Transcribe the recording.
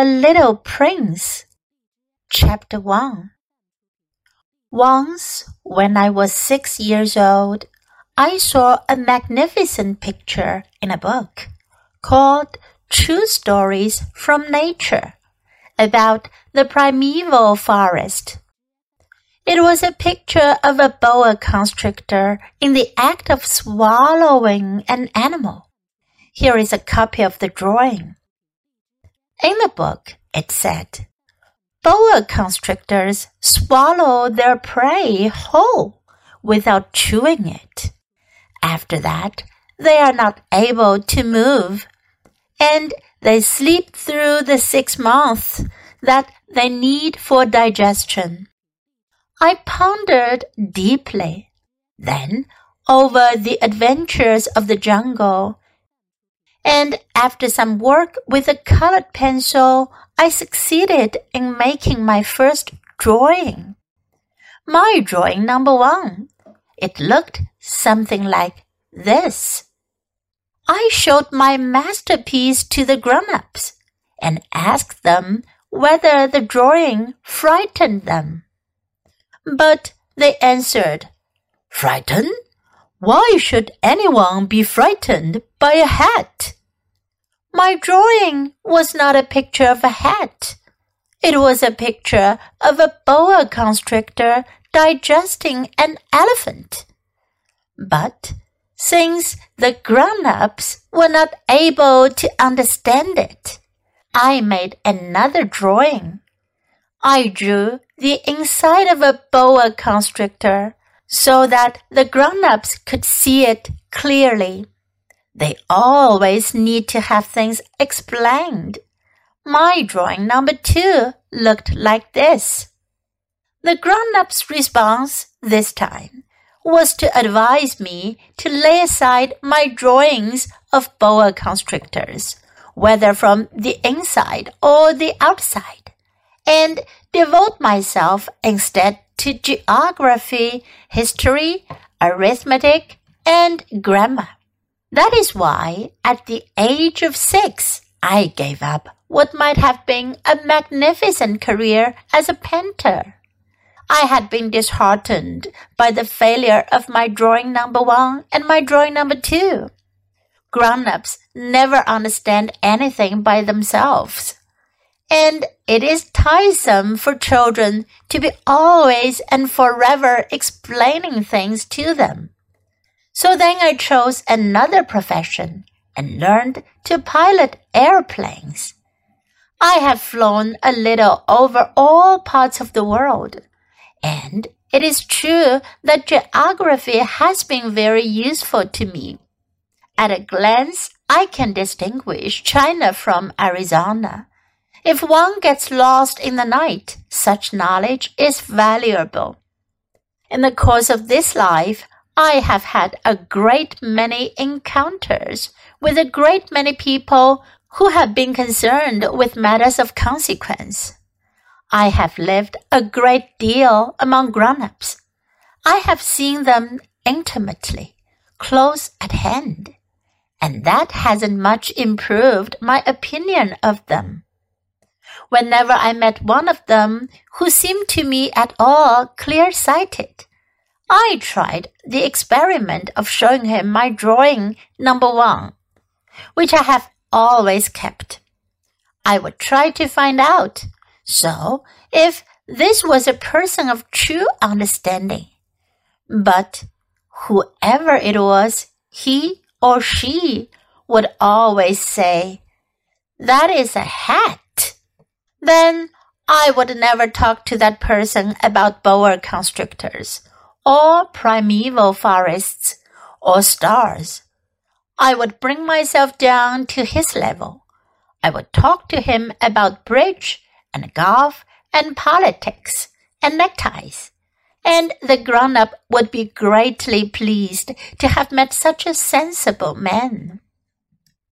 The Little Prince. Chapter 1 Once, when I was six years old, I saw a magnificent picture in a book called True Stories from Nature about the primeval forest. It was a picture of a boa constrictor in the act of swallowing an animal. Here is a copy of the drawing. In the book, it said, Boa constrictors swallow their prey whole without chewing it. After that, they are not able to move, and they sleep through the six months that they need for digestion. I pondered deeply, then over the adventures of the jungle, and after some work with a colored pencil, I succeeded in making my first drawing. My drawing number one. It looked something like this. I showed my masterpiece to the grown-ups and asked them whether the drawing frightened them. But they answered, Frightened? Why should anyone be frightened by a hat? My drawing was not a picture of a hat. It was a picture of a boa constrictor digesting an elephant. But since the grown-ups were not able to understand it, I made another drawing. I drew the inside of a boa constrictor so that the grown-ups could see it clearly. They always need to have things explained. My drawing number two looked like this. The grown-up's response this time was to advise me to lay aside my drawings of boa constrictors whether from the inside or the outside, and devote myself instead to geography, history, arithmetic, and grammar. That is why, at the age of six, I gave up what might have been a magnificent career as a painter. I had been disheartened by the failure of my drawing number one and my drawing number two grown-ups never understand anything by themselves. And it is tiresome for children to be always and forever explaining things to them. So then I chose another profession and learned to pilot airplanes. I have flown a little over all parts of the world, and it is true that geography has been very useful to me. At a glance, I can distinguish China from Arizona. If one gets lost in the night, such knowledge is valuable. In the course of this life, I have had a great many encounters with a great many people who have been concerned with matters of consequence. I have lived a great deal among grown-ups. I have seen them intimately, close at hand and that hasn't much improved my opinion of them. Whenever I met one of them who seemed to me at all clear sighted, I tried the experiment of showing him my drawing number one, which I have always kept. I would try to find out, so if this was a person of true understanding. But whoever it was, he or she would always say, That is a hat. Then I would never talk to that person about boa constrictors or primeval forests or stars. I would bring myself down to his level. I would talk to him about bridge and golf and politics and neckties and the grown up would be greatly pleased to have met such a sensible man.